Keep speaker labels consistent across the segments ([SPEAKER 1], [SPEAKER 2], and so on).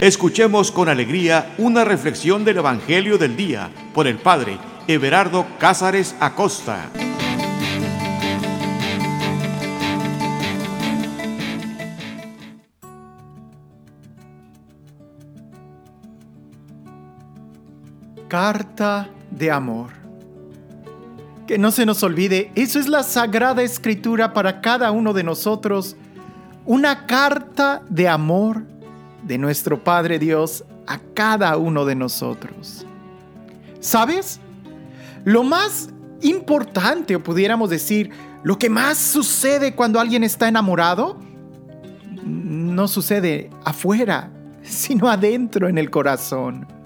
[SPEAKER 1] Escuchemos con alegría una reflexión del Evangelio del Día por el Padre Everardo Cázares Acosta.
[SPEAKER 2] Carta de amor. Que no se nos olvide, eso es la sagrada escritura para cada uno de nosotros, una carta de amor de nuestro Padre Dios a cada uno de nosotros. ¿Sabes? Lo más importante, o pudiéramos decir, lo que más sucede cuando alguien está enamorado, no sucede afuera, sino adentro en el corazón.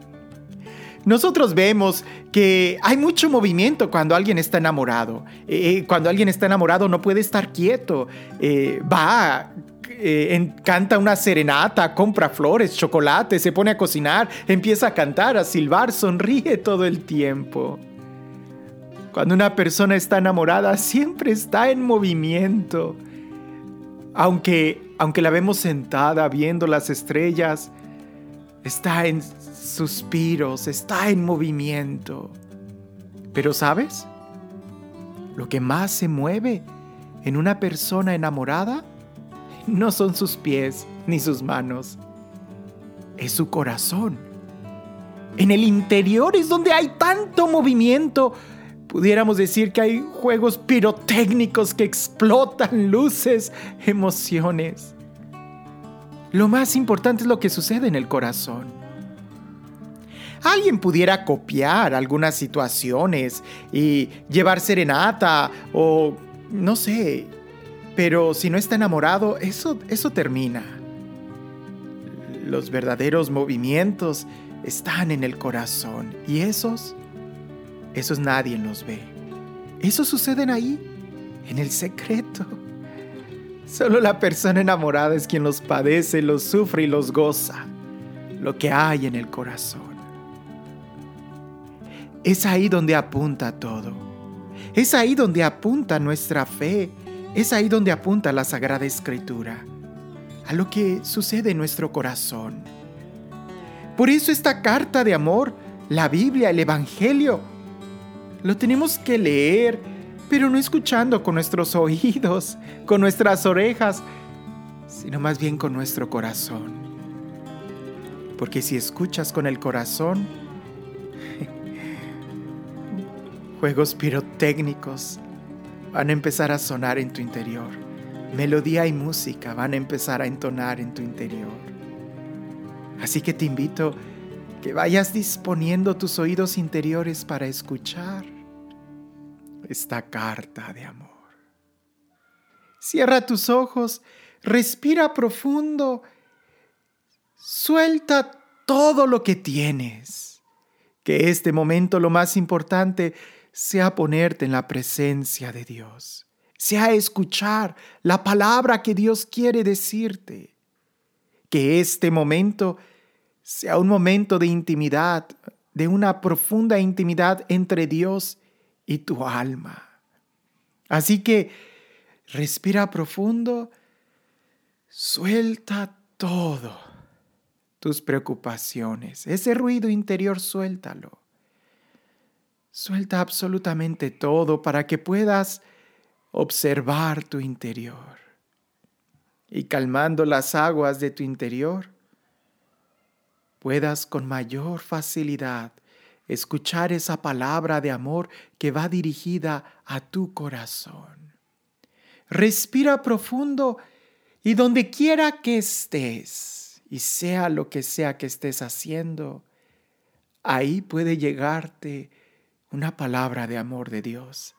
[SPEAKER 2] Nosotros vemos que hay mucho movimiento cuando alguien está enamorado. Eh, eh, cuando alguien está enamorado no puede estar quieto. Eh, va, eh, canta una serenata, compra flores, chocolate, se pone a cocinar, empieza a cantar, a silbar, sonríe todo el tiempo. Cuando una persona está enamorada, siempre está en movimiento. Aunque, aunque la vemos sentada viendo las estrellas, está en suspiros, está en movimiento. Pero ¿sabes? Lo que más se mueve en una persona enamorada no son sus pies ni sus manos, es su corazón. En el interior es donde hay tanto movimiento. Pudiéramos decir que hay juegos pirotécnicos que explotan luces, emociones. Lo más importante es lo que sucede en el corazón. Alguien pudiera copiar algunas situaciones y llevar serenata o, no sé, pero si no está enamorado, eso, eso termina. Los verdaderos movimientos están en el corazón y esos, esos nadie los ve. Esos suceden ahí, en el secreto. Solo la persona enamorada es quien los padece, los sufre y los goza. Lo que hay en el corazón. Es ahí donde apunta todo. Es ahí donde apunta nuestra fe, es ahí donde apunta la Sagrada Escritura, a lo que sucede en nuestro corazón. Por eso esta carta de amor, la Biblia, el Evangelio, lo tenemos que leer, pero no escuchando con nuestros oídos, con nuestras orejas, sino más bien con nuestro corazón. Porque si escuchas con el corazón, juegos pirotécnicos, van a empezar a sonar en tu interior. Melodía y música van a empezar a entonar en tu interior. Así que te invito que vayas disponiendo tus oídos interiores para escuchar esta carta de amor. Cierra tus ojos, respira profundo, suelta todo lo que tienes. Que este momento lo más importante sea ponerte en la presencia de Dios, sea escuchar la palabra que Dios quiere decirte. Que este momento sea un momento de intimidad, de una profunda intimidad entre Dios y tu alma. Así que respira profundo, suelta todo, tus preocupaciones, ese ruido interior, suéltalo. Suelta absolutamente todo para que puedas observar tu interior. Y calmando las aguas de tu interior, puedas con mayor facilidad escuchar esa palabra de amor que va dirigida a tu corazón. Respira profundo y donde quiera que estés, y sea lo que sea que estés haciendo, ahí puede llegarte una palabra de amor de Dios.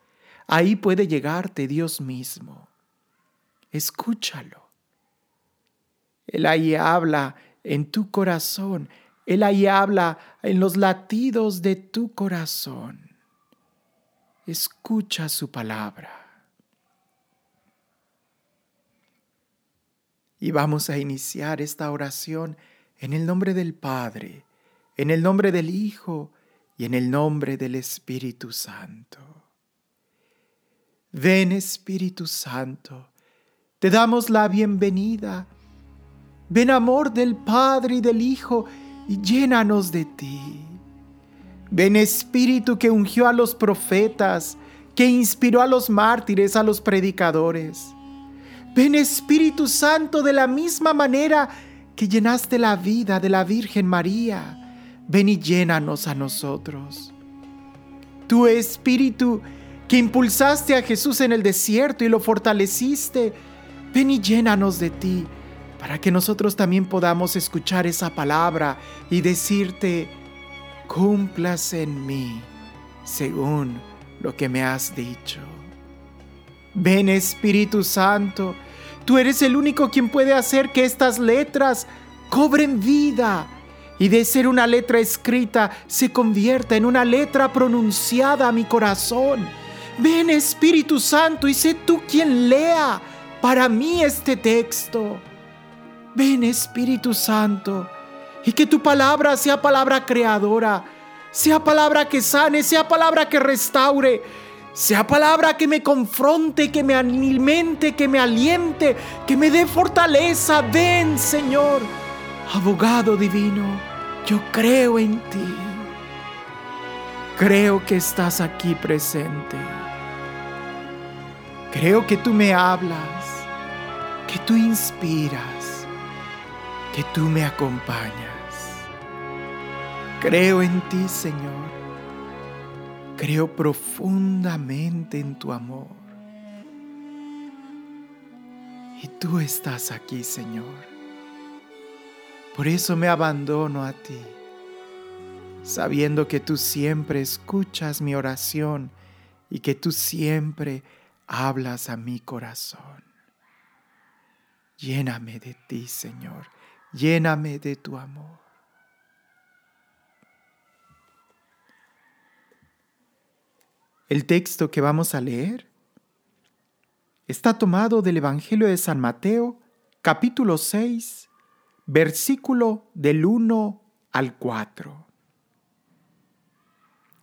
[SPEAKER 2] Ahí puede llegarte Dios mismo. Escúchalo. Él ahí habla en tu corazón. Él ahí habla en los latidos de tu corazón. Escucha su palabra. Y vamos a iniciar esta oración en el nombre del Padre, en el nombre del Hijo, y en el nombre del Espíritu Santo. Ven Espíritu Santo, te damos la bienvenida. Ven amor del Padre y del Hijo y llénanos de ti. Ven Espíritu que ungió a los profetas, que inspiró a los mártires, a los predicadores. Ven Espíritu Santo de la misma manera que llenaste la vida de la Virgen María. Ven y llénanos a nosotros. Tu Espíritu que impulsaste a Jesús en el desierto y lo fortaleciste, ven y llénanos de ti para que nosotros también podamos escuchar esa palabra y decirte, cumplas en mí según lo que me has dicho. Ven Espíritu Santo, tú eres el único quien puede hacer que estas letras cobren vida y de ser una letra escrita se convierta en una letra pronunciada a mi corazón. Ven Espíritu Santo y sé tú quien lea para mí este texto. Ven Espíritu Santo y que tu palabra sea palabra creadora, sea palabra que sane, sea palabra que restaure, sea palabra que me confronte, que me alimente, que me aliente, que me dé fortaleza. Ven Señor, abogado divino, yo creo en ti. Creo que estás aquí presente. Creo que tú me hablas, que tú inspiras que tú me acompañas. Creo en ti, Señor. Creo profundamente en tu amor. Y tú estás aquí, Señor. Por eso me abandono a ti, sabiendo que tú siempre escuchas mi oración y que tú siempre hablas a mi corazón. Lléname de ti, Señor lléname de tu amor. El texto que vamos a leer está tomado del Evangelio de San Mateo, capítulo 6, versículo del 1 al 4.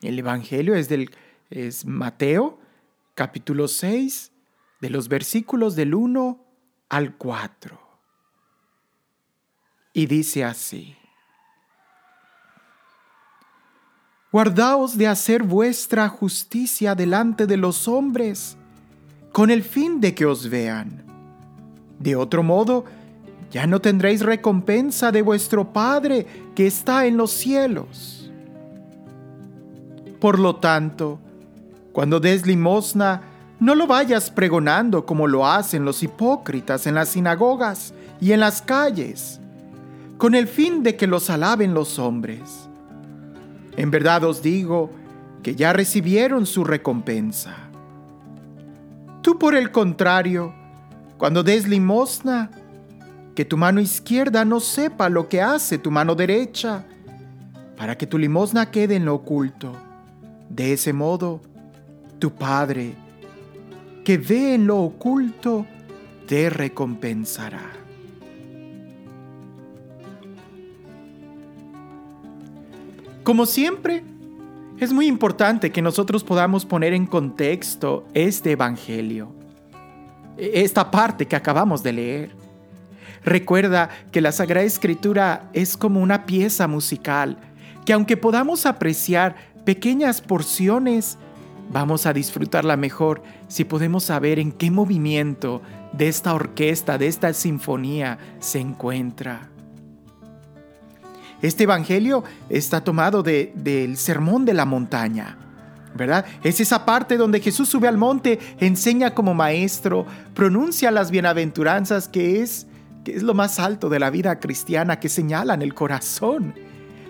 [SPEAKER 2] El Evangelio es del es Mateo, capítulo 6, de los versículos del 1 al 4 y dice así. Guardaos de hacer vuestra justicia delante de los hombres, con el fin de que os vean. De otro modo, ya no tendréis recompensa de vuestro Padre que está en los cielos. Por lo tanto, cuando des limosna, no lo vayas pregonando como lo hacen los hipócritas en las sinagogas y en las calles con el fin de que los alaben los hombres. En verdad os digo que ya recibieron su recompensa. Tú por el contrario, cuando des limosna, que tu mano izquierda no sepa lo que hace tu mano derecha, para que tu limosna quede en lo oculto. De ese modo, tu Padre, que ve en lo oculto, te recompensará. Como siempre, es muy importante que nosotros podamos poner en contexto este Evangelio, esta parte que acabamos de leer. Recuerda que la Sagrada Escritura es como una pieza musical, que aunque podamos apreciar pequeñas porciones, vamos a disfrutarla mejor si podemos saber en qué movimiento de esta orquesta, de esta sinfonía se encuentra. Este Evangelio está tomado del Sermón de la Montaña. ¿verdad? Es esa parte donde Jesús sube al monte, enseña como maestro, pronuncia las bienaventuranzas que es, que es lo más alto de la vida cristiana, que señalan el corazón.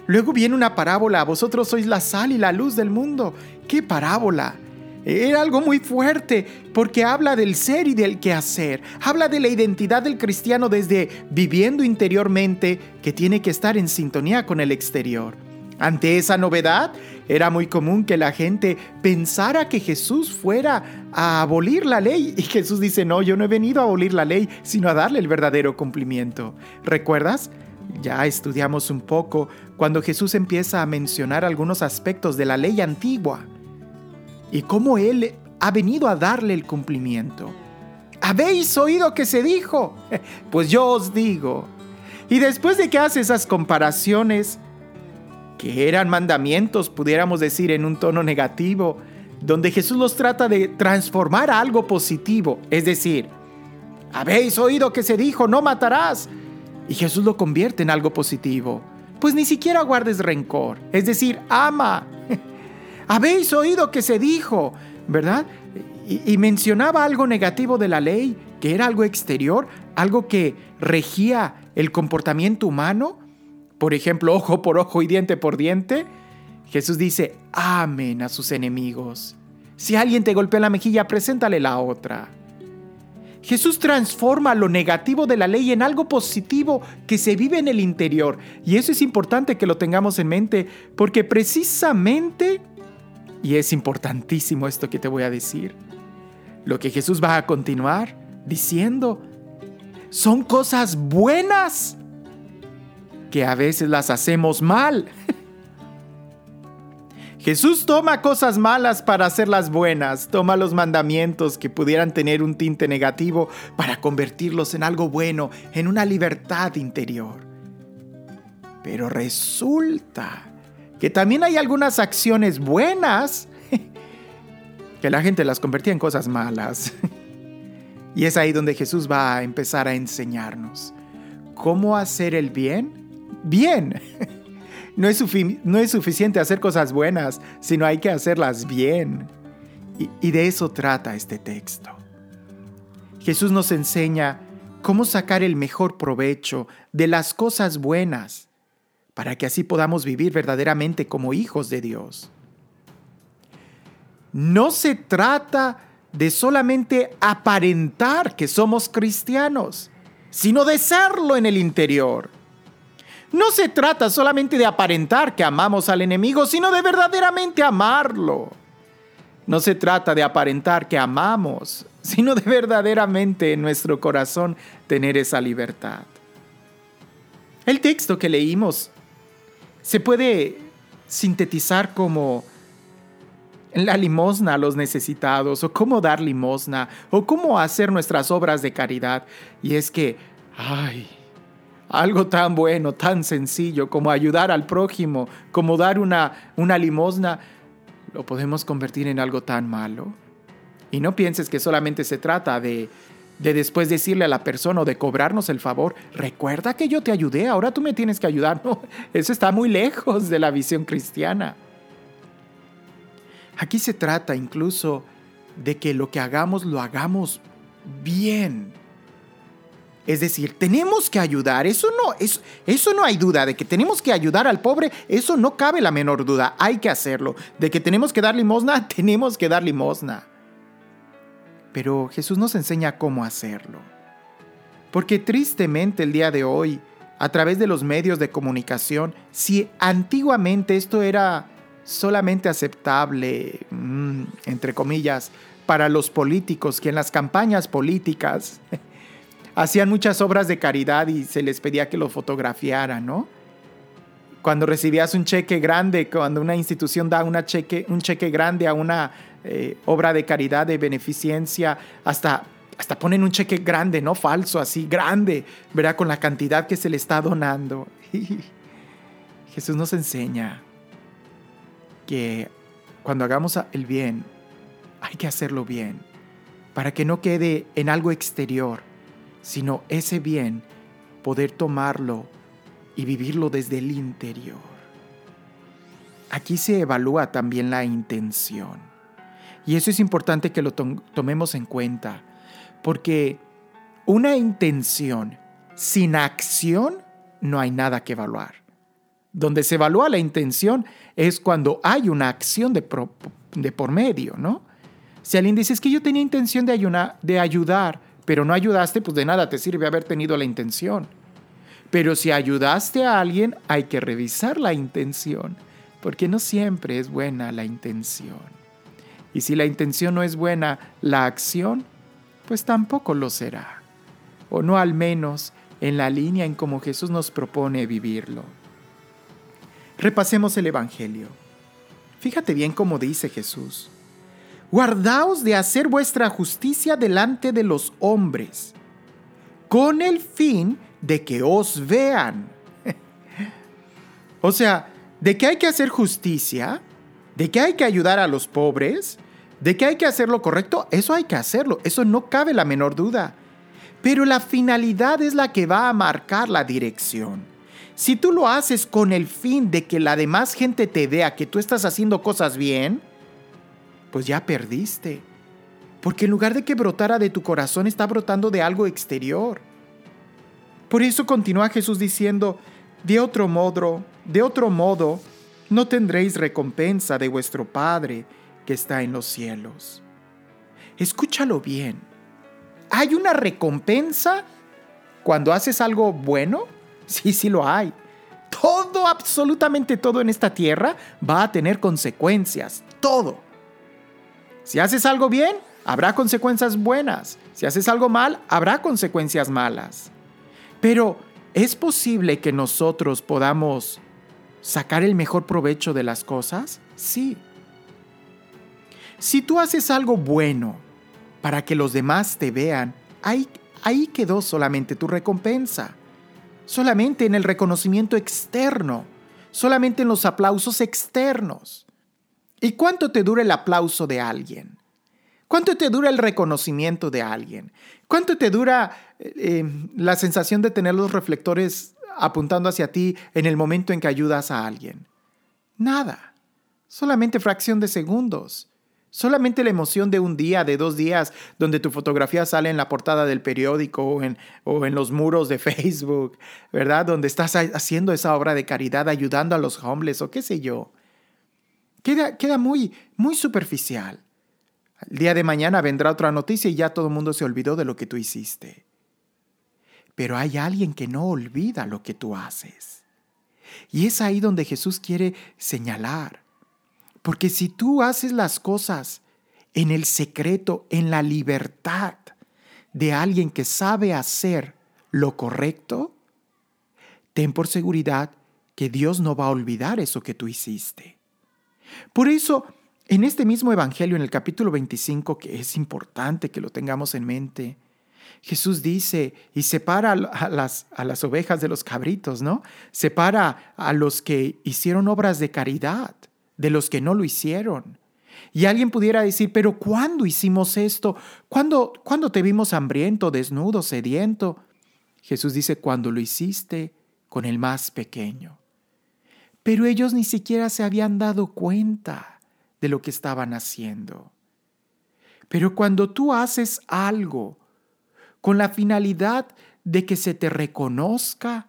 [SPEAKER 2] Luego viene una parábola, vosotros sois la sal y la luz del mundo. ¿Qué parábola? Era algo muy fuerte porque habla del ser y del quehacer. Habla de la identidad del cristiano desde viviendo interiormente que tiene que estar en sintonía con el exterior. Ante esa novedad, era muy común que la gente pensara que Jesús fuera a abolir la ley. Y Jesús dice, no, yo no he venido a abolir la ley, sino a darle el verdadero cumplimiento. ¿Recuerdas? Ya estudiamos un poco cuando Jesús empieza a mencionar algunos aspectos de la ley antigua y cómo Él ha venido a darle el cumplimiento. ¿Habéis oído que se dijo? Pues yo os digo. Y después de que hace esas comparaciones, que eran mandamientos, pudiéramos decir en un tono negativo, donde Jesús los trata de transformar a algo positivo, es decir, habéis oído que se dijo, no matarás, y Jesús lo convierte en algo positivo, pues ni siquiera guardes rencor, es decir, ama. habéis oído que se dijo, ¿verdad? Y, y mencionaba algo negativo de la ley, que era algo exterior, algo que regía el comportamiento humano, por ejemplo, ojo por ojo y diente por diente, Jesús dice, amen a sus enemigos. Si alguien te golpea la mejilla, preséntale la otra. Jesús transforma lo negativo de la ley en algo positivo que se vive en el interior. Y eso es importante que lo tengamos en mente, porque precisamente, y es importantísimo esto que te voy a decir, lo que Jesús va a continuar diciendo son cosas buenas que a veces las hacemos mal. Jesús toma cosas malas para hacerlas buenas, toma los mandamientos que pudieran tener un tinte negativo para convertirlos en algo bueno, en una libertad interior. Pero resulta que también hay algunas acciones buenas que la gente las convertía en cosas malas. Y es ahí donde Jesús va a empezar a enseñarnos cómo hacer el bien bien. No es, suficiente hacer cosas buenas, sino hay que hacerlas bien. Y, y de eso trata este texto. Jesús nos enseña cómo sacar el mejor provecho de las cosas buenas para que así podamos vivir verdaderamente como hijos de Dios. No se trata de solamente aparentar que somos cristianos, sino de serlo en el interior. No se trata solamente de aparentar que amamos al enemigo, sino de verdaderamente amarlo. No se trata de aparentar que amamos, sino de verdaderamente en nuestro corazón tener esa libertad. El texto que leímos se puede sintetizar como la limosna a los necesitados, o cómo dar limosna, o cómo hacer nuestras obras de caridad. Y es que, ay, algo tan bueno, tan sencillo como ayudar al prójimo, como dar una, una limosna, lo podemos convertir en algo tan malo. Y no pienses que solamente se trata de, de después decirle a la persona o de cobrarnos el favor, recuerda que yo te ayudé, ahora tú me tienes que ayudar. No, eso está muy lejos de la visión cristiana. Aquí se trata incluso de que lo que hagamos lo hagamos bien. Es decir, tenemos que ayudar, eso no, eso, eso no hay duda, de que tenemos que ayudar al pobre, eso no cabe la menor duda, hay que hacerlo. De que tenemos que dar limosna, tenemos que dar limosna. Pero Jesús nos enseña cómo hacerlo. Porque tristemente el día de hoy, a través de los medios de comunicación, si antiguamente esto era solamente aceptable, mm, entre comillas, para los políticos, que en las campañas políticas hacían muchas obras de caridad y se les pedía que lo fotografiaran, ¿no? Cuando recibías un cheque grande, cuando una institución da cheque, un cheque grande a una eh, obra de caridad, de beneficencia, hasta, hasta ponen un cheque grande, ¿no? Falso, así, grande, ¿verdad? Con la cantidad que se le está donando. Jesús nos enseña que cuando hagamos el bien, hay que hacerlo bien, para que no quede en algo exterior, sino ese bien, poder tomarlo y vivirlo desde el interior. Aquí se evalúa también la intención. Y eso es importante que lo tomemos en cuenta, porque una intención sin acción no hay nada que evaluar. Donde se evalúa la intención es cuando hay una acción de, de por medio, ¿no? Si alguien dice, es que yo tenía intención de, de ayudar, pero no ayudaste, pues de nada te sirve haber tenido la intención. Pero si ayudaste a alguien, hay que revisar la intención, porque no siempre es buena la intención. Y si la intención no es buena, la acción, pues tampoco lo será. O no al menos en la línea en como Jesús nos propone vivirlo. Repasemos el Evangelio. Fíjate bien cómo dice Jesús. Guardaos de hacer vuestra justicia delante de los hombres, con el fin de que os vean. o sea, de que hay que hacer justicia, de que hay que ayudar a los pobres, de que hay que hacer lo correcto, eso hay que hacerlo, eso no cabe la menor duda. Pero la finalidad es la que va a marcar la dirección. Si tú lo haces con el fin de que la demás gente te vea que tú estás haciendo cosas bien, pues ya perdiste. Porque en lugar de que brotara de tu corazón, está brotando de algo exterior. Por eso continúa Jesús diciendo, de otro modo, de otro modo, no tendréis recompensa de vuestro Padre que está en los cielos. Escúchalo bien. ¿Hay una recompensa cuando haces algo bueno? Sí, sí lo hay. Todo, absolutamente todo en esta tierra va a tener consecuencias. Todo. Si haces algo bien, habrá consecuencias buenas. Si haces algo mal, habrá consecuencias malas. Pero, ¿es posible que nosotros podamos sacar el mejor provecho de las cosas? Sí. Si tú haces algo bueno para que los demás te vean, ahí, ahí quedó solamente tu recompensa. Solamente en el reconocimiento externo, solamente en los aplausos externos. ¿Y cuánto te dura el aplauso de alguien? ¿Cuánto te dura el reconocimiento de alguien? ¿Cuánto te dura eh, eh, la sensación de tener los reflectores apuntando hacia ti en el momento en que ayudas a alguien? Nada. Solamente fracción de segundos. Solamente la emoción de un día, de dos días, donde tu fotografía sale en la portada del periódico o en, los muros de Facebook, ¿verdad? Donde estás haciendo esa obra de caridad, ayudando a los homeless o qué sé yo. Queda, queda muy, muy superficial. El día de mañana vendrá otra noticia y ya todo el mundo se olvidó de lo que tú hiciste. Pero hay alguien que no olvida lo que tú haces. Y es ahí donde Jesús quiere señalar. Porque si tú haces las cosas en el secreto, en la libertad de alguien que sabe hacer lo correcto, ten por seguridad que Dios no va a olvidar eso que tú hiciste. Por eso, en este mismo Evangelio, en el capítulo 25, que es importante que lo tengamos en mente, Jesús dice y separa a las, a las ovejas de los cabritos, ¿no? Separa a los que hicieron obras de caridad de los que no lo hicieron. Y alguien pudiera decir, pero ¿cuándo hicimos esto? ¿Cuándo, ¿Cuándo te vimos hambriento, desnudo, sediento? Jesús dice, cuando lo hiciste con el más pequeño. Pero ellos ni siquiera se habían dado cuenta de lo que estaban haciendo. Pero cuando tú haces algo con la finalidad de que se te reconozca,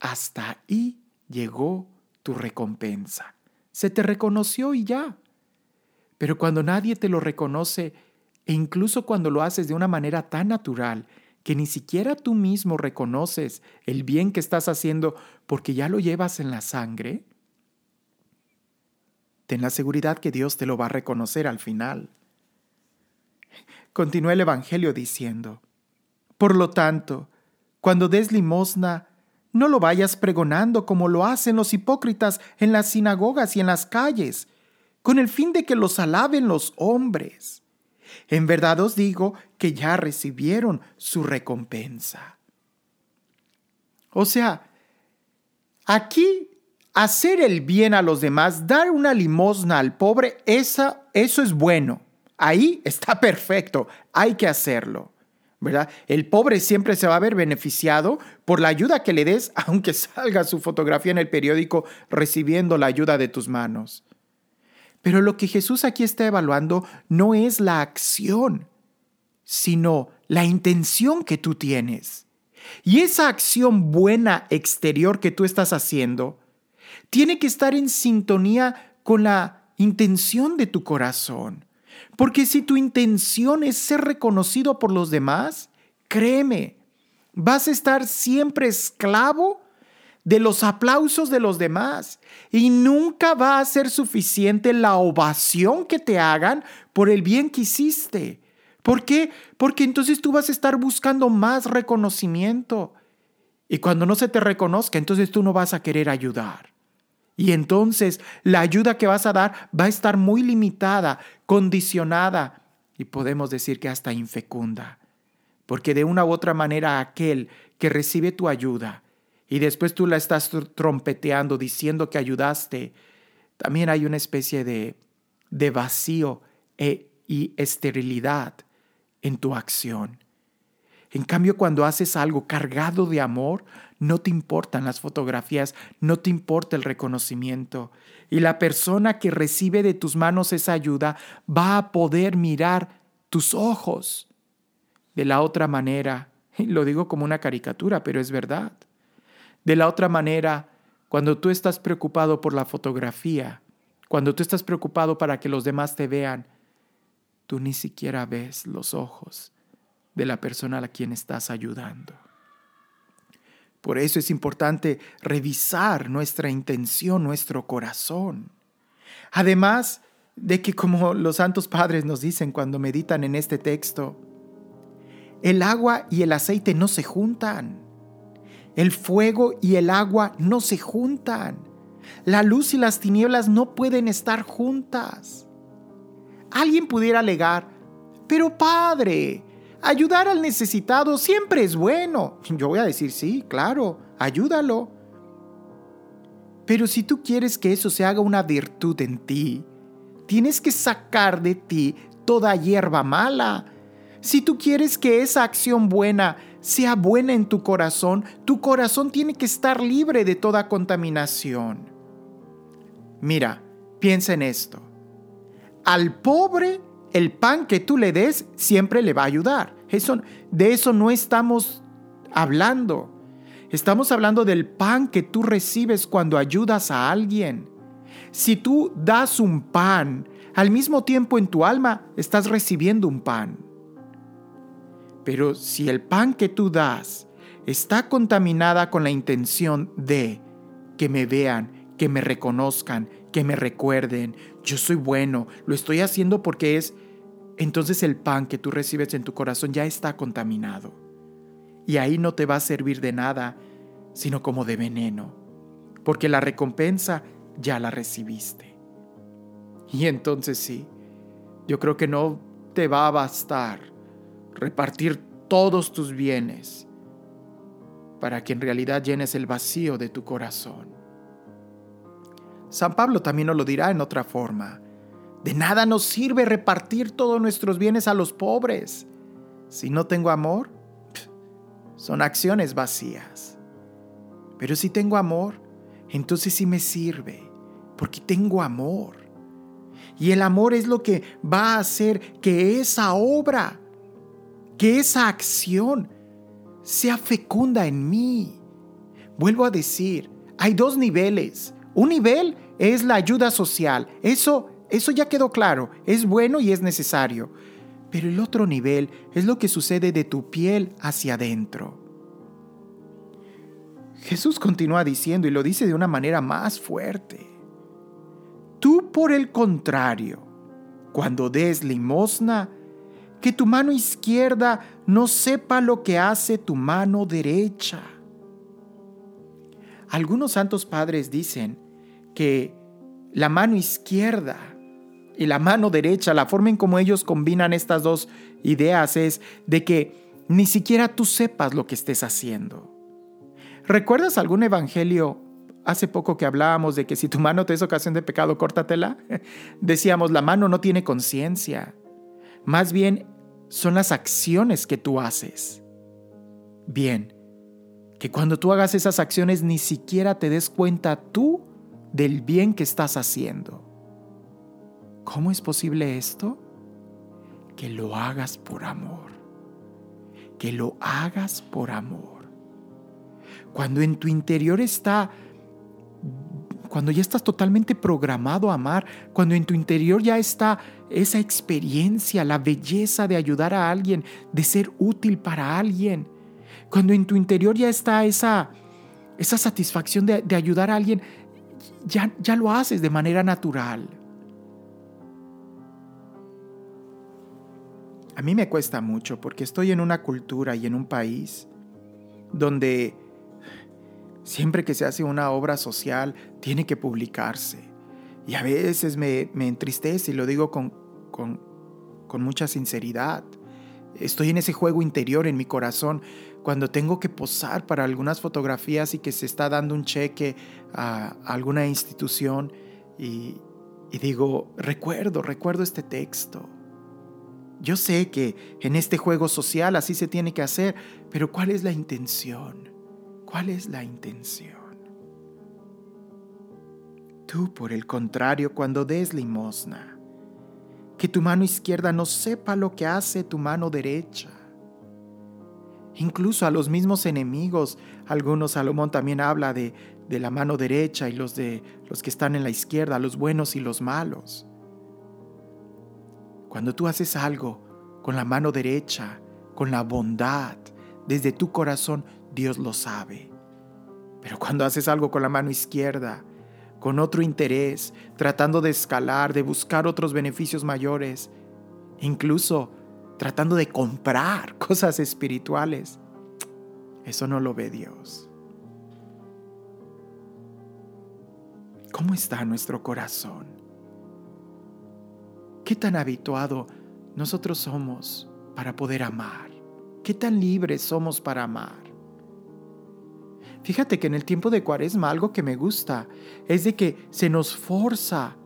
[SPEAKER 2] hasta ahí llegó tu recompensa. Se te reconoció y ya. Pero cuando nadie te lo reconoce, e incluso cuando lo haces de una manera tan natural que ni siquiera tú mismo reconoces el bien que estás haciendo porque ya lo llevas en la sangre, ten la seguridad que Dios te lo va a reconocer al final. Continúa el Evangelio diciendo, Por lo tanto, cuando des limosna, no lo vayas pregonando como lo hacen los hipócritas en las sinagogas y en las calles, con el fin de que los alaben los hombres. En verdad os digo que ya recibieron su recompensa. O sea, aquí hacer el bien a los demás, dar una limosna al pobre, esa, eso es bueno. Ahí está perfecto, hay que hacerlo. ¿verdad? El pobre siempre se va a ver beneficiado por la ayuda que le des, aunque salga su fotografía en el periódico recibiendo la ayuda de tus manos. Pero lo que Jesús aquí está evaluando no es la acción, sino la intención que tú tienes. Y esa acción buena exterior que tú estás haciendo tiene que estar en sintonía con la intención de tu corazón. Porque si tu intención es ser reconocido por los demás, créeme, vas a estar siempre esclavo de los aplausos de los demás y nunca va a ser suficiente la ovación que te hagan por el bien que hiciste. ¿Por qué? Porque entonces tú vas a estar buscando más reconocimiento. Y cuando no se te reconozca, entonces tú no vas a querer ayudar. Y entonces la ayuda que vas a dar va a estar muy limitada, condicionada y podemos decir que hasta infecunda porque de una u otra manera aquel que recibe tu ayuda y después tú la estás trompeteando diciendo que ayudaste, también hay una especie de, de vacío e, y esterilidad en tu acción. En cambio, cuando haces algo cargado de amor, no te importan las fotografías, no te importa el reconocimiento. Y la persona que recibe de tus manos esa ayuda va a poder mirar tus ojos. De la otra manera, lo digo como una caricatura, pero es verdad. De la otra manera, cuando tú estás preocupado por la fotografía, cuando tú estás preocupado para que los demás te vean, tú ni siquiera ves los ojos de la persona a quien estás ayudando. Por eso es importante revisar nuestra intención, nuestro corazón. Además de que, como los santos padres nos dicen cuando meditan en este texto, el agua y el aceite no se juntan. El fuego y el agua no se juntan. La luz y las tinieblas no pueden estar juntas. Alguien pudiera alegar, pero padre, Ayudar al necesitado siempre es bueno. Yo voy a decir, sí, claro, ayúdalo. Pero si tú quieres que eso se haga una virtud en ti, tienes que sacar de ti toda hierba mala. Si tú quieres que esa acción buena sea buena en tu corazón, tu corazón tiene que estar libre de toda contaminación. Mira, piensa en esto. Al pobre el pan que tú le des siempre le va a ayudar. De eso no estamos hablando. Estamos hablando del pan que tú recibes cuando ayudas a alguien. Si tú das un pan, al mismo tiempo en tu alma estás recibiendo un pan. Pero si el pan que tú das está contaminada con la intención de que me vean, que me reconozcan, que me recuerden, yo soy bueno, lo estoy haciendo porque es entonces el pan que tú recibes en tu corazón ya está contaminado. Y ahí no te va a servir de nada, sino como de veneno, porque la recompensa ya la recibiste. Y entonces sí, yo creo que no te va a bastar repartir todos tus bienes para que en realidad llenes el vacío de tu corazón. San Pablo también nos lo dirá en otra forma. De nada nos sirve repartir todos nuestros bienes a los pobres. Si no tengo amor, son acciones vacías. Pero si tengo amor, entonces sí me sirve, porque tengo amor. Y el amor es lo que va a hacer que esa obra, que esa acción sea fecunda en mí. Vuelvo a decir, hay dos niveles. Un nivel es la ayuda social. Eso eso ya quedó claro, es bueno y es necesario. Pero el otro nivel es lo que sucede de tu piel hacia adentro. Jesús continúa diciendo y lo dice de una manera más fuerte. Tú por el contrario, cuando des limosna, que tu mano izquierda no sepa lo que hace tu mano derecha. Algunos santos padres dicen que la mano izquierda y la mano derecha, la forma en cómo ellos combinan estas dos ideas es de que ni siquiera tú sepas lo que estés haciendo. ¿Recuerdas algún evangelio hace poco que hablábamos de que si tu mano te es ocasión de pecado, córtatela? Decíamos, la mano no tiene conciencia. Más bien son las acciones que tú haces. Bien, que cuando tú hagas esas acciones ni siquiera te des cuenta tú del bien que estás haciendo. ¿Cómo es posible esto? Que lo hagas por amor. Que lo hagas por amor. Cuando en tu interior está, cuando ya estás totalmente programado a amar, cuando en tu interior ya está esa experiencia, la belleza de ayudar a alguien, de ser útil para alguien, cuando en tu interior ya está esa, esa satisfacción de, de ayudar a alguien, ya, ya lo haces de manera natural. A mí me cuesta mucho porque estoy en una cultura y en un país donde siempre que se hace una obra social tiene que publicarse. Y a veces me, entristece y lo digo con, con, mucha sinceridad. estoy en ese juego interior en mi corazón, cuando tengo que posar para algunas fotografías y que se está dando un cheque a alguna institución y digo, recuerdo, recuerdo este texto. Yo sé que en este juego social así se tiene que hacer, pero ¿cuál es la intención? ¿Cuál es la intención? Tú, por el contrario, cuando des limosna, que tu mano izquierda no sepa lo que hace tu mano derecha. Incluso a los mismos enemigos, algunos Salomón también habla de, de la mano derecha y los de los que están en la izquierda, los buenos y los malos. Cuando tú haces algo con la mano derecha, con la bondad, desde tu corazón, Dios lo sabe. Pero cuando haces algo con la mano izquierda, con otro interés, tratando de escalar, de buscar otros beneficios mayores, incluso tratando de comprar cosas espirituales, eso no lo ve Dios. ¿Cómo está nuestro corazón? ¿Qué tan habituado nosotros somos para poder amar? ¿Qué tan libres somos para amar? Fíjate que en el tiempo de cuaresma algo que me gusta es de que se nos forza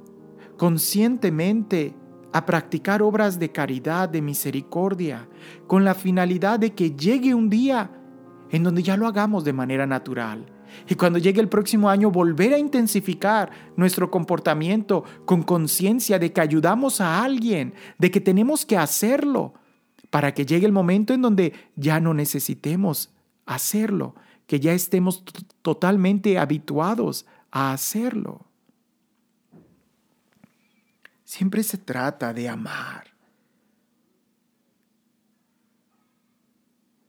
[SPEAKER 2] conscientemente a practicar obras de caridad, de misericordia, con la finalidad de que llegue un día en donde ya lo hagamos de manera natural. Y cuando llegue el próximo año, volver a intensificar nuestro comportamiento con conciencia de que ayudamos a alguien, de que tenemos que hacerlo, para que llegue el momento en donde ya no necesitemos hacerlo, que ya estemos totalmente habituados a hacerlo. Siempre se trata de amar.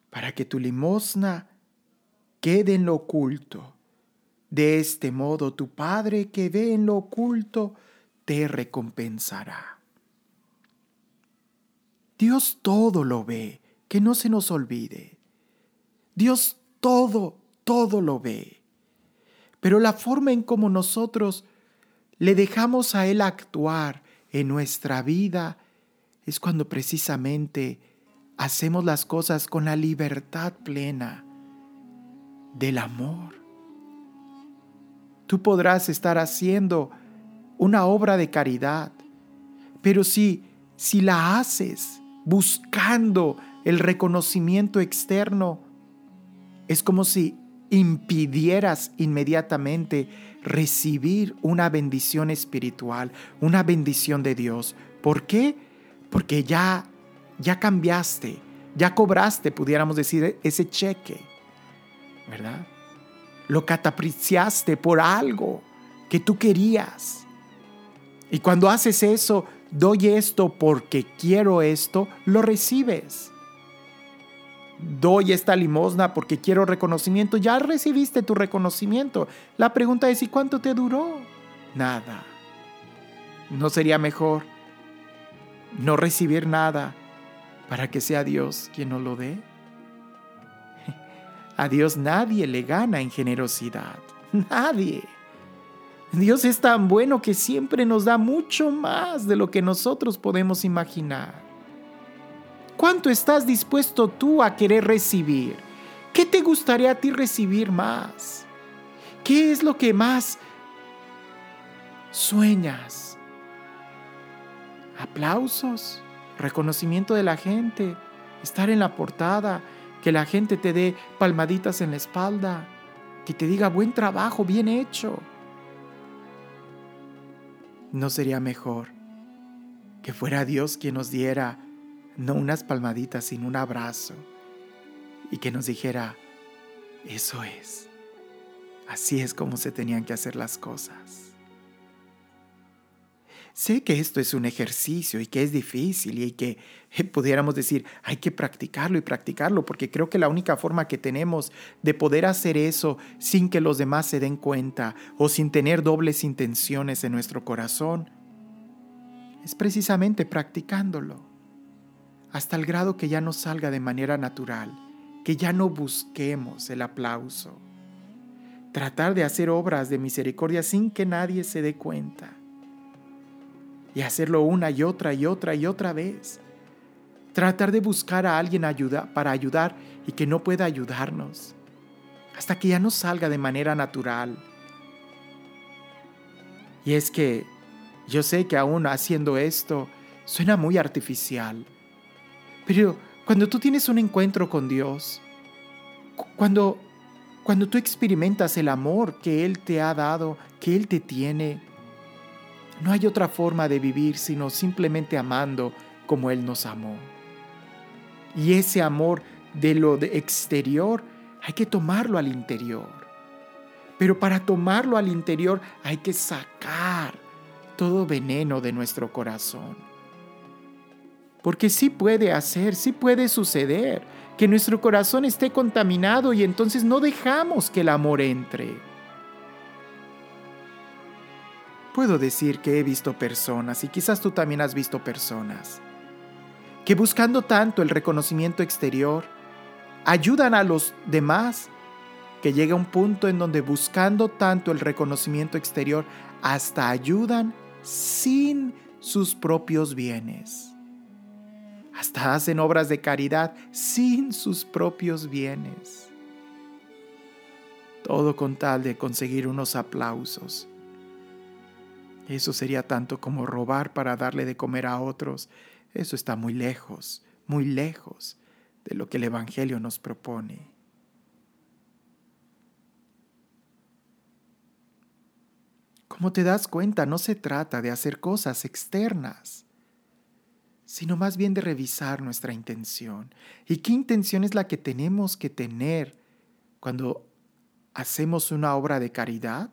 [SPEAKER 2] Para que tu limosna quede en lo oculto. De este modo tu Padre que ve en lo oculto te recompensará. Dios todo lo ve, que no se nos olvide. Dios todo, todo lo ve. Pero la forma en cómo nosotros le dejamos a Él actuar en nuestra vida es cuando precisamente hacemos las cosas con la libertad plena del amor. Tú podrás estar haciendo una obra de caridad, pero si, si la haces buscando el reconocimiento externo, es como si impidieras inmediatamente recibir una bendición espiritual, una bendición de Dios. ¿Por qué? Porque ya ya cambiaste, ya cobraste, pudiéramos decir, ese cheque. ¿Verdad? Lo catapriciaste por algo que tú querías. Y cuando haces eso, doy esto porque quiero esto, lo recibes doy esta limosna porque quiero reconocimiento, ya recibiste tu reconocimiento. La pregunta es, ¿y cuánto te duró? Nada. ¿No sería mejor no recibir nada para que sea Dios quien nos lo dé? A Dios nadie le gana en generosidad. Nadie. Dios es tan bueno que siempre nos da mucho más de lo que nosotros podemos imaginar. ¿Cuánto estás dispuesto tú a querer recibir? ¿Qué te gustaría a ti recibir más? ¿Qué es lo que más sueñas? ¿Aplausos? ¿Reconocimiento de la gente? ¿Estar en la portada? ¿Que la gente te dé palmaditas en la espalda? ¿Que te diga buen trabajo, bien hecho? ¿No sería mejor que fuera Dios quien nos diera no unas palmaditas, sino un abrazo, y que nos dijera, eso es, así es como se tenían que hacer las cosas. Sé que esto es un ejercicio y que es difícil y que eh, pudiéramos decir, hay que practicarlo y practicarlo, porque creo que la única forma que tenemos de poder hacer eso sin que los demás se den cuenta o sin tener dobles intenciones en nuestro corazón es precisamente practicándolo hasta el grado que ya no salga de manera natural, que ya no busquemos el aplauso. Tratar de hacer obras de misericordia sin que nadie se dé cuenta. Y hacerlo una y otra y otra y otra vez. tratar de buscar a alguien ayuda, para ayudar y que no pueda ayudarnos, hasta que ya no salga de manera natural. Y es que yo sé que aún haciendo esto suena muy artificial, pero cuando tú tienes un encuentro con Dios, cuando, cuando tú experimentas el amor que Él te ha dado, que Él te tiene, no hay otra forma de vivir sino simplemente amando como Él nos amó. Y ese amor de lo exterior hay que tomarlo al interior. Pero para tomarlo al interior hay que sacar todo veneno de nuestro corazón. Porque sí puede hacer, sí puede suceder que nuestro corazón esté contaminado y entonces no dejamos que el amor entre. Puedo decir que he visto personas, y quizás tú también has visto personas, que buscando tanto el reconocimiento exterior, ayudan a los demás, que llega un punto en donde buscando tanto el reconocimiento exterior, hasta ayudan sin sus propios bienes. Hasta hacen obras de caridad sin sus propios bienes. Todo con tal de conseguir unos aplausos. Eso sería tanto como robar para darle de comer a otros eso está muy lejos, muy lejos de lo que el Evangelio nos propone. Como te das cuenta, no se trata de hacer cosas externas, sino más bien de revisar nuestra intención. ¿Y qué intención es la que tenemos que tener cuando hacemos una obra de caridad?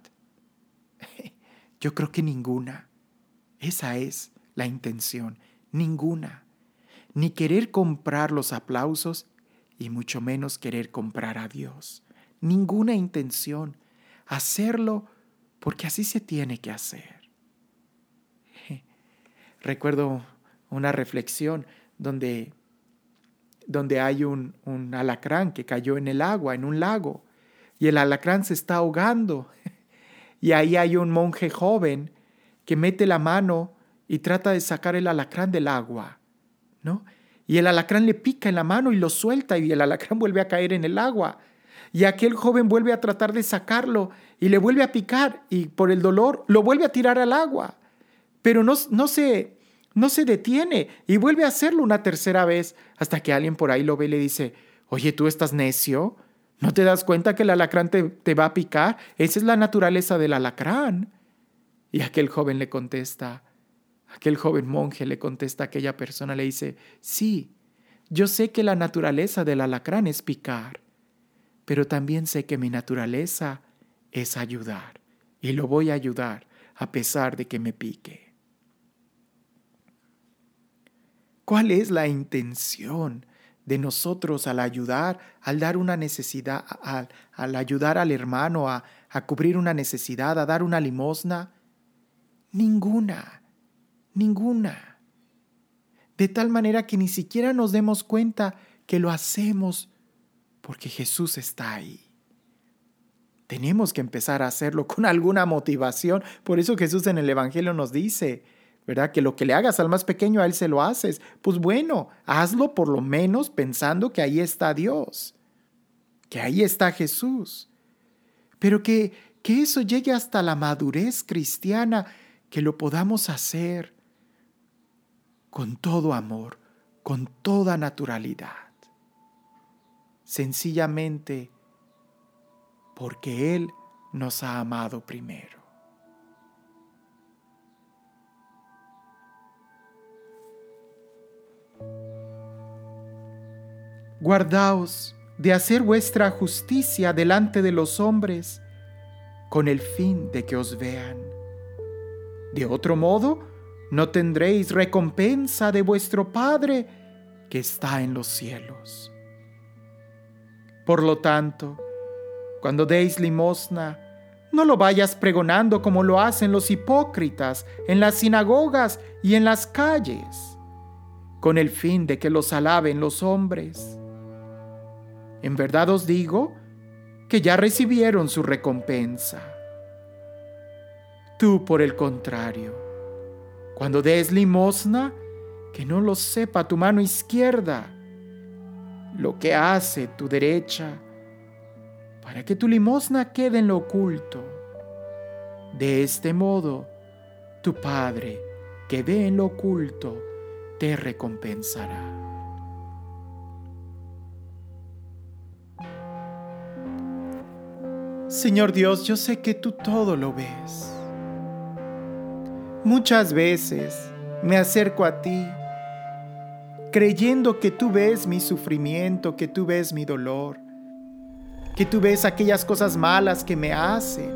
[SPEAKER 2] Yo creo que ninguna. Esa es la intención ninguna, ni querer comprar los aplausos y mucho menos querer comprar a Dios. Ninguna intención. Hacerlo porque así se tiene que hacer. Recuerdo una reflexión donde, donde hay un, un alacrán que cayó en el agua, en un lago, y el alacrán se está ahogando. Y ahí hay un monje joven que mete la mano y trata de sacar el alacrán del agua, ¿no? Y el alacrán le pica en la mano y lo suelta y el alacrán vuelve a caer en el agua. Y aquel joven vuelve a tratar de sacarlo y le vuelve a picar y por el dolor lo vuelve a tirar al agua. Pero no, no, se, no se detiene y vuelve a hacerlo una tercera vez hasta que alguien por ahí lo ve y le dice, oye, tú estás necio, ¿no te das cuenta que el alacrán te, va a picar? Esa es la naturaleza del alacrán. Y aquel joven le contesta, Aquel joven monje le contesta a aquella persona, le dice, sí, yo sé que la naturaleza del alacrán es picar, pero también sé que mi naturaleza es ayudar, y lo voy a ayudar a pesar de que me pique. ¿Cuál es la intención de nosotros al ayudar, al dar una necesidad, al, ayudar al hermano a, a cubrir una necesidad, a dar una limosna? Ninguna ninguna. De tal manera que ni siquiera nos demos cuenta que lo hacemos porque Jesús está ahí. Tenemos que empezar a hacerlo con alguna motivación. Por eso Jesús en el Evangelio nos dice, ¿verdad? Que lo que le hagas al más pequeño a él se lo haces. Pues bueno, hazlo por lo menos pensando que ahí está Dios, que ahí está Jesús. Pero que, que eso llegue hasta la madurez cristiana, que lo podamos hacer con todo amor, con toda naturalidad. Sencillamente porque Él nos ha amado primero. Guardaos de hacer vuestra justicia delante de los hombres con el fin de que os vean. De otro modo, no tendréis recompensa de vuestro Padre que está en los cielos. Por lo tanto, cuando deis limosna, no lo vayas pregonando como lo hacen los hipócritas en las sinagogas y en las calles, con el fin de que los alaben los hombres. En verdad os digo que ya recibieron su recompensa. Tú, por el contrario, cuando des limosna, que no lo sepa tu mano izquierda, lo que hace tu derecha, para que tu limosna quede en lo oculto. De este modo, tu Padre, que ve en lo oculto, te recompensará. Señor Dios, yo sé que tú todo lo ves. Muchas veces me acerco a ti creyendo que tú ves mi sufrimiento, que tú ves mi dolor, que tú ves aquellas cosas malas que me hacen.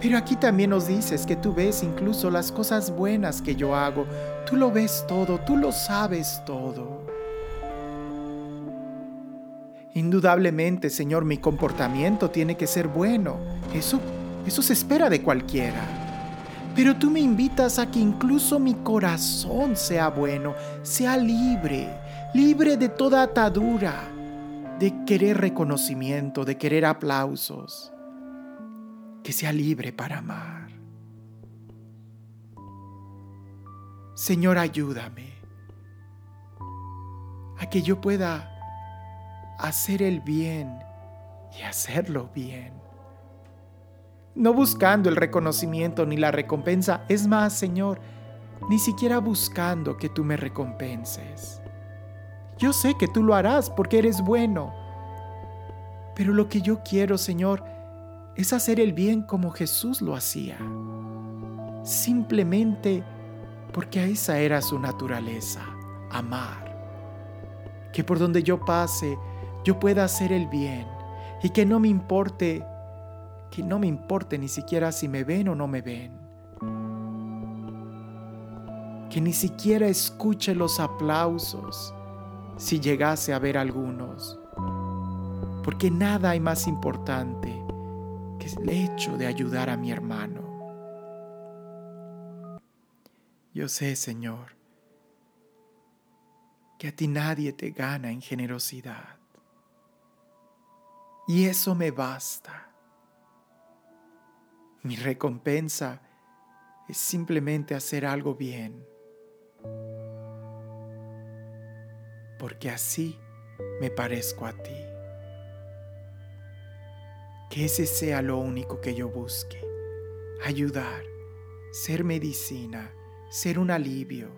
[SPEAKER 2] Pero aquí también nos dices que tú ves incluso las cosas buenas que yo hago. Tú lo ves todo, tú lo sabes todo. Indudablemente, Señor, mi comportamiento tiene que ser bueno. Eso, eso se espera de cualquiera. Pero tú me invitas a que incluso mi corazón sea bueno, sea libre, libre de toda atadura, de querer reconocimiento, de querer aplausos, que sea libre para amar. Señor, ayúdame a que yo pueda hacer el bien y hacerlo bien no buscando el reconocimiento ni la recompensa. Es más, Señor, ni siquiera buscando que tú me recompenses. Yo sé que tú lo harás porque eres bueno. Pero lo que yo quiero, Señor, es hacer el bien como Jesús lo hacía. Simplemente porque esa era su naturaleza, amar. Que por donde yo pase, yo pueda hacer el bien y que no me importe que no me importe ni siquiera si me ven o no me ven. Que ni siquiera escuche los aplausos si llegase a ver algunos. Porque nada hay más importante que el hecho de ayudar a mi hermano. Yo sé, Señor, que a ti nadie te gana en generosidad. Y eso me basta. Mi recompensa es simplemente hacer algo bien. Porque así me parezco a ti. Que ese sea lo único que yo busque. Ayudar, ser medicina, ser un alivio,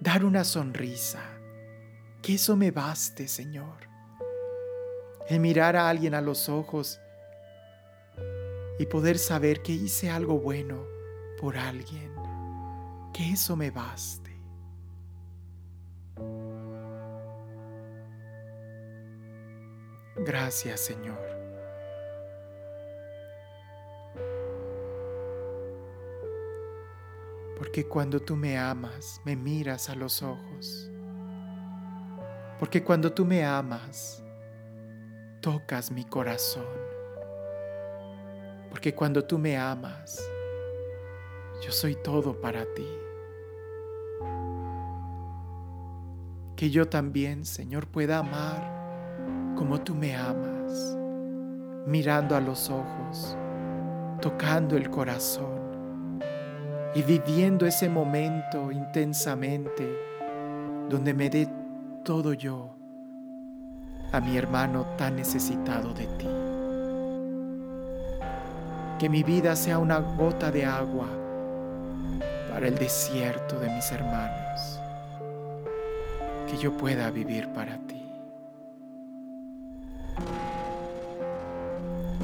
[SPEAKER 2] dar una sonrisa. Que eso me baste, Señor. El mirar a alguien a los ojos y poder saber que hice algo bueno por alguien, que eso me baste. Gracias Señor. Porque cuando tú me amas, me miras a los ojos. Porque cuando tú me amas, tocas mi corazón porque cuando tú me amas, yo soy todo para ti. Que yo también, Señor, pueda amar como tú me amas, mirando a los ojos, tocando el corazón y viviendo ese momento intensamente donde me dé todo yo a mi hermano tan necesitado de ti que mi vida sea una gota de agua para el desierto de mis hermanos, que yo pueda vivir para ti.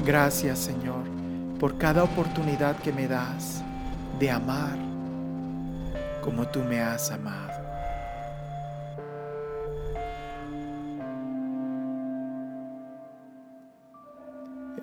[SPEAKER 2] Gracias Señor por cada oportunidad que me das de amar como tú me has amado.